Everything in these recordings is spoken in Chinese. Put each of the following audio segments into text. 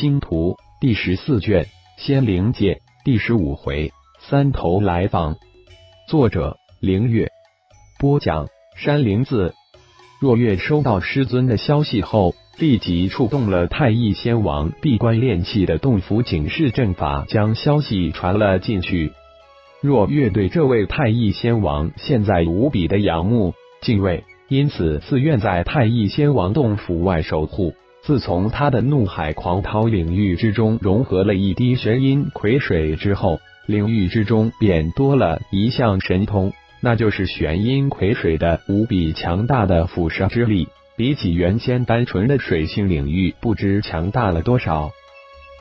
星图》第十四卷《仙灵界》第十五回：三头来访。作者：凌月。播讲：山灵子。若月收到师尊的消息后，立即触动了太乙仙王闭关炼气的洞府警示阵法，将消息传了进去。若月对这位太乙仙王现在无比的仰慕、敬畏，因此自愿在太乙仙王洞府外守护。自从他的怒海狂涛领域之中融合了一滴玄阴葵水之后，领域之中便多了一项神通，那就是玄阴葵水的无比强大的腐蚀之力，比起原先单纯的水性领域不知强大了多少。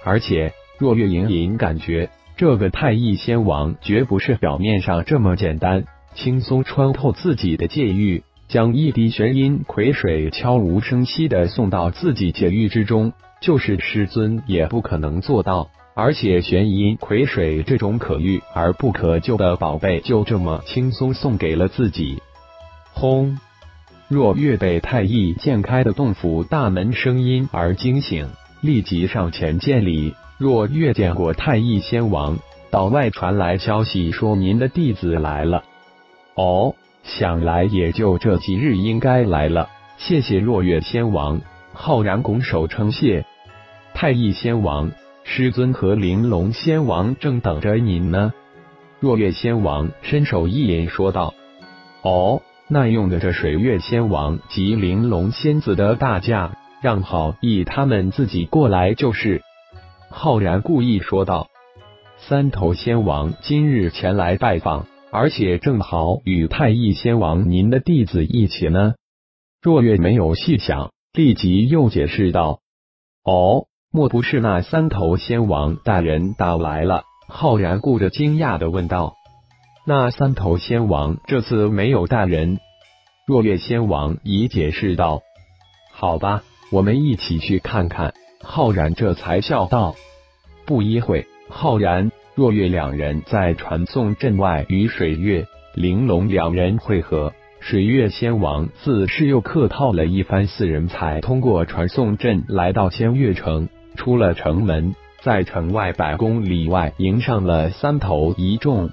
而且，若月隐隐感觉，这个太乙仙王绝不是表面上这么简单，轻松穿透自己的界域。将一滴玄阴葵水悄无声息的送到自己界域之中，就是师尊也不可能做到。而且玄阴葵水这种可遇而不可救的宝贝，就这么轻松送给了自己。轰！若月被太乙渐开的洞府大门声音而惊醒，立即上前见礼。若月见过太乙仙王，岛外传来消息说您的弟子来了。哦。想来也就这几日应该来了。谢谢落月仙王，浩然拱手称谢。太乙仙王，师尊和玲珑仙王正等着您呢。若月仙王伸手一引说道：“哦，那用得着水月仙王及玲珑仙子的大驾，让好意他们自己过来就是。”浩然故意说道：“三头仙王今日前来拜访。”而且正好与太乙仙王您的弟子一起呢。若月没有细想，立即又解释道：“哦，莫不是那三头仙王大人到来了？”浩然顾着惊讶的问道：“那三头仙王这次没有大人？”若月仙王已解释道：“好吧，我们一起去看看。”浩然这才笑道：“不一会，浩然。”若月两人在传送阵外与水月、玲珑两人会合，水月仙王自是又客套了一番，四人才通过传送阵来到仙月城。出了城门，在城外百公里外迎上了三头一众。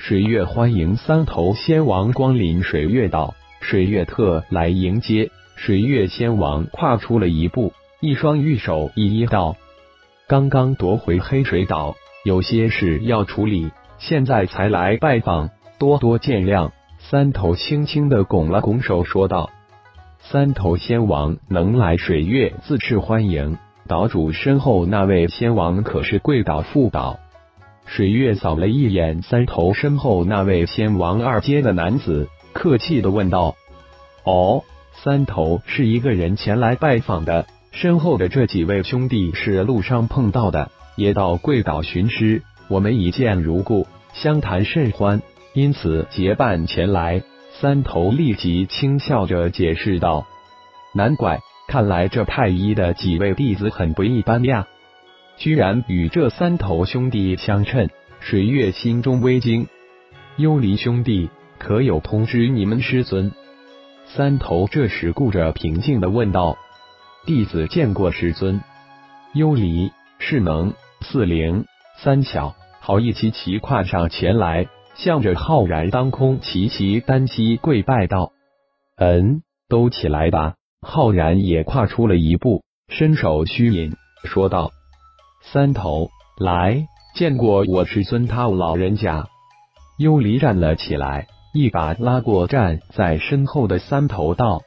水月欢迎三头仙王光临水月岛，水月特来迎接。水月仙王跨出了一步，一双玉手一一道：“刚刚夺回黑水岛。”有些事要处理，现在才来拜访，多多见谅。三头轻轻的拱了拱手，说道：“三头仙王能来水月，自是欢迎。岛主身后那位仙王可是贵岛副岛？”水月扫了一眼三头身后那位仙王二阶的男子，客气的问道：“哦，三头是一个人前来拜访的，身后的这几位兄弟是路上碰到的。”也到贵岛寻师，我们一见如故，相谈甚欢，因此结伴前来。三头立即轻笑着解释道：“难怪，看来这太医的几位弟子很不一般呀，居然与这三头兄弟相称。”水月心中微惊，幽离兄弟可有通知你们师尊？三头这时顾着平静的问道：“弟子见过师尊。”幽离是能。四灵三巧好一齐齐跨上前来，向着浩然当空齐齐单膝跪拜道：“嗯，都起来吧。”浩然也跨出了一步，伸手虚引，说道：“三头来见过我师尊他老人家。”幽离站了起来，一把拉过站在身后的三头道：“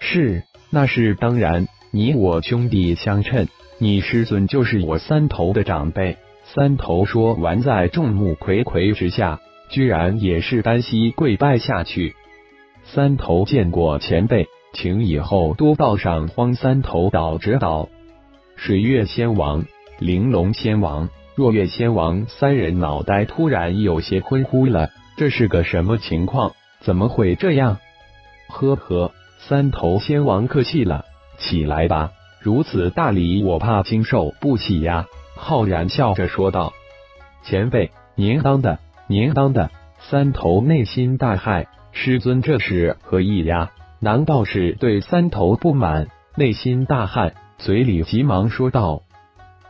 是，那是当然，你我兄弟相称。”你师尊就是我三头的长辈。三头说完，在众目睽睽之下，居然也是单膝跪拜下去。三头见过前辈，请以后多到上荒三头岛指导。水月仙王、玲珑仙王、若月仙王三人脑袋突然有些昏乎了，这是个什么情况？怎么会这样？呵呵，三头仙王客气了，起来吧。如此大礼，我怕经受不起呀！浩然笑着说道：“前辈，您当的，您当的。”三头内心大骇，师尊这是何意呀？难道是对三头不满？内心大骇，嘴里急忙说道：“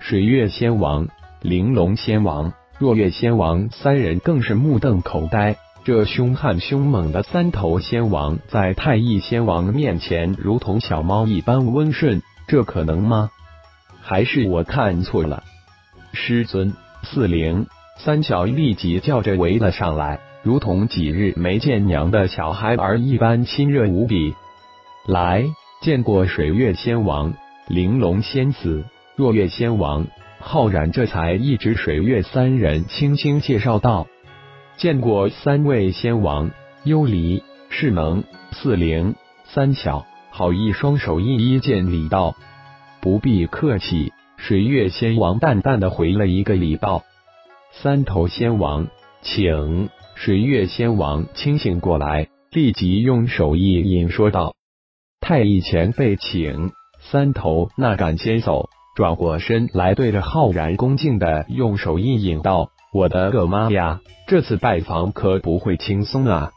水月仙王、玲珑仙王、若月仙王三人更是目瞪口呆。这凶悍凶猛的三头仙王，在太乙仙王面前如同小猫一般温顺，这可能吗？还是我看错了？师尊，四灵、三小立即叫着围了上来，如同几日没见娘的小孩儿一般亲热无比。来，见过水月仙王、玲珑仙子、若月仙王，浩然这才一指水月三人，轻轻介绍道。见过三位仙王，幽离、世能、四灵、三小，好意双手一一见礼道：“不必客气。”水月仙王淡淡的回了一个礼道：“三头仙王，请。”水月仙王清醒过来，立即用手一引说道：“太乙前辈，请。”三头那敢先走，转过身来，对着浩然恭敬的用手一引道。我的个妈呀！这次拜访可不会轻松啊！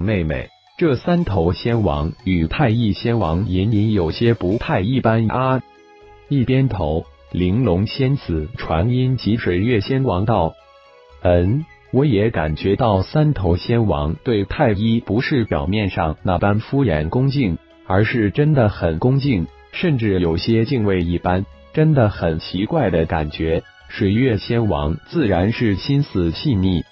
妹妹，这三头仙王与太乙仙王隐隐有些不太一般啊！一边头，玲珑仙子传音及水月仙王道：“嗯，我也感觉到三头仙王对太一不是表面上那般敷衍恭敬，而是真的很恭敬，甚至有些敬畏一般，真的很奇怪的感觉。”水月仙王自然是心思细腻，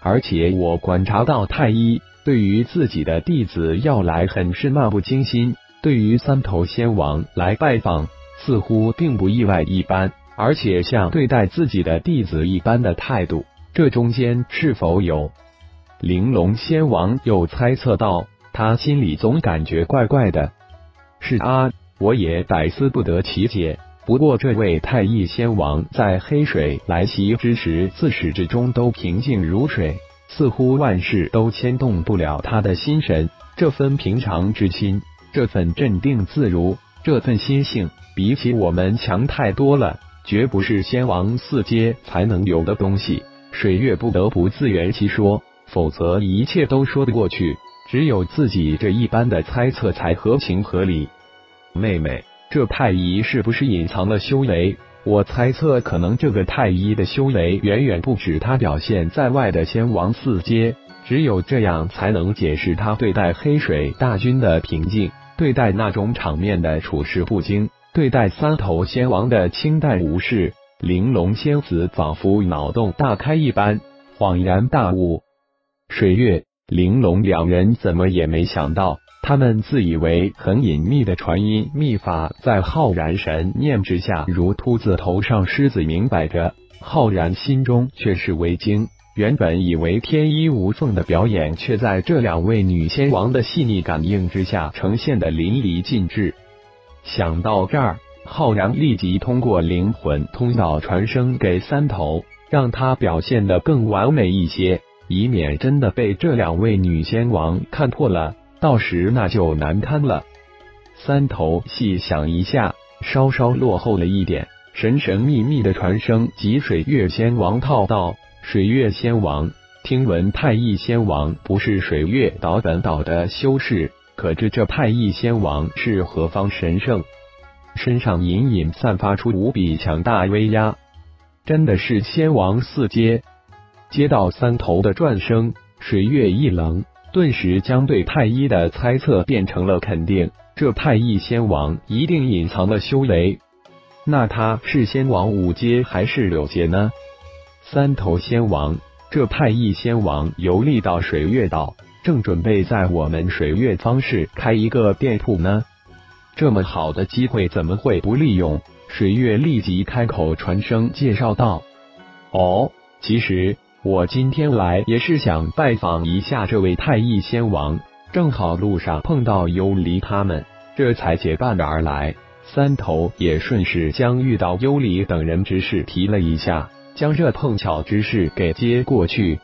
而且我观察到太一对于自己的弟子要来很是漫不经心，对于三头仙王来拜访似乎并不意外一般，而且像对待自己的弟子一般的态度，这中间是否有？玲珑仙王又猜测到，他心里总感觉怪怪的。是啊，我也百思不得其解。不过，这位太乙仙王在黑水来袭之时，自始至终都平静如水，似乎万事都牵动不了他的心神。这份平常之心，这份镇定自如，这份心性，比起我们强太多了，绝不是仙王四阶才能有的东西。水月不得不自圆其说，否则一切都说得过去，只有自己这一般的猜测才合情合理。妹妹。这太乙是不是隐藏了修为？我猜测，可能这个太医的修为远远不止他表现在外的仙王四阶，只有这样才能解释他对待黑水大军的平静，对待那种场面的处事不惊，对待三头仙王的清淡无视。玲珑仙子仿佛脑洞大开一般，恍然大悟。水月、玲珑两人怎么也没想到。他们自以为很隐秘的传音秘法，在浩然神念之下，如秃子头上狮子明摆着。浩然心中却是为惊，原本以为天衣无缝的表演，却在这两位女仙王的细腻感应之下，呈现的淋漓尽致。想到这儿，浩然立即通过灵魂通道传声给三头，让他表现的更完美一些，以免真的被这两位女仙王看破了。到时那就难堪了。三头细想一下，稍稍落后了一点，神神秘秘的传声及水月仙王套道：“水月仙王，听闻太乙仙王不是水月岛本岛的修士，可知这太乙仙王是何方神圣？身上隐隐散发出无比强大威压，真的是仙王四阶？”接到三头的转声，水月一冷。顿时将对太一的猜测变成了肯定，这太一仙王一定隐藏了修为。那他是仙王五阶还是六阶呢？三头仙王，这太一仙王游历到水月岛，正准备在我们水月方氏开一个店铺呢。这么好的机会怎么会不利用？水月立即开口传声介绍道：“哦，其实。”我今天来也是想拜访一下这位太乙仙王，正好路上碰到幽离他们，这才结伴而来。三头也顺势将遇到幽离等人之事提了一下，将这碰巧之事给接过去。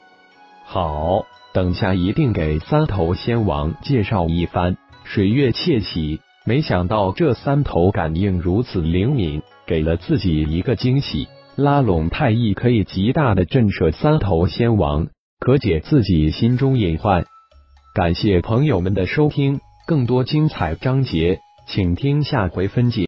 好，等下一定给三头仙王介绍一番。水月窃喜，没想到这三头感应如此灵敏，给了自己一个惊喜。拉拢太乙可以极大的震慑三头仙王，可解自己心中隐患。感谢朋友们的收听，更多精彩章节，请听下回分解。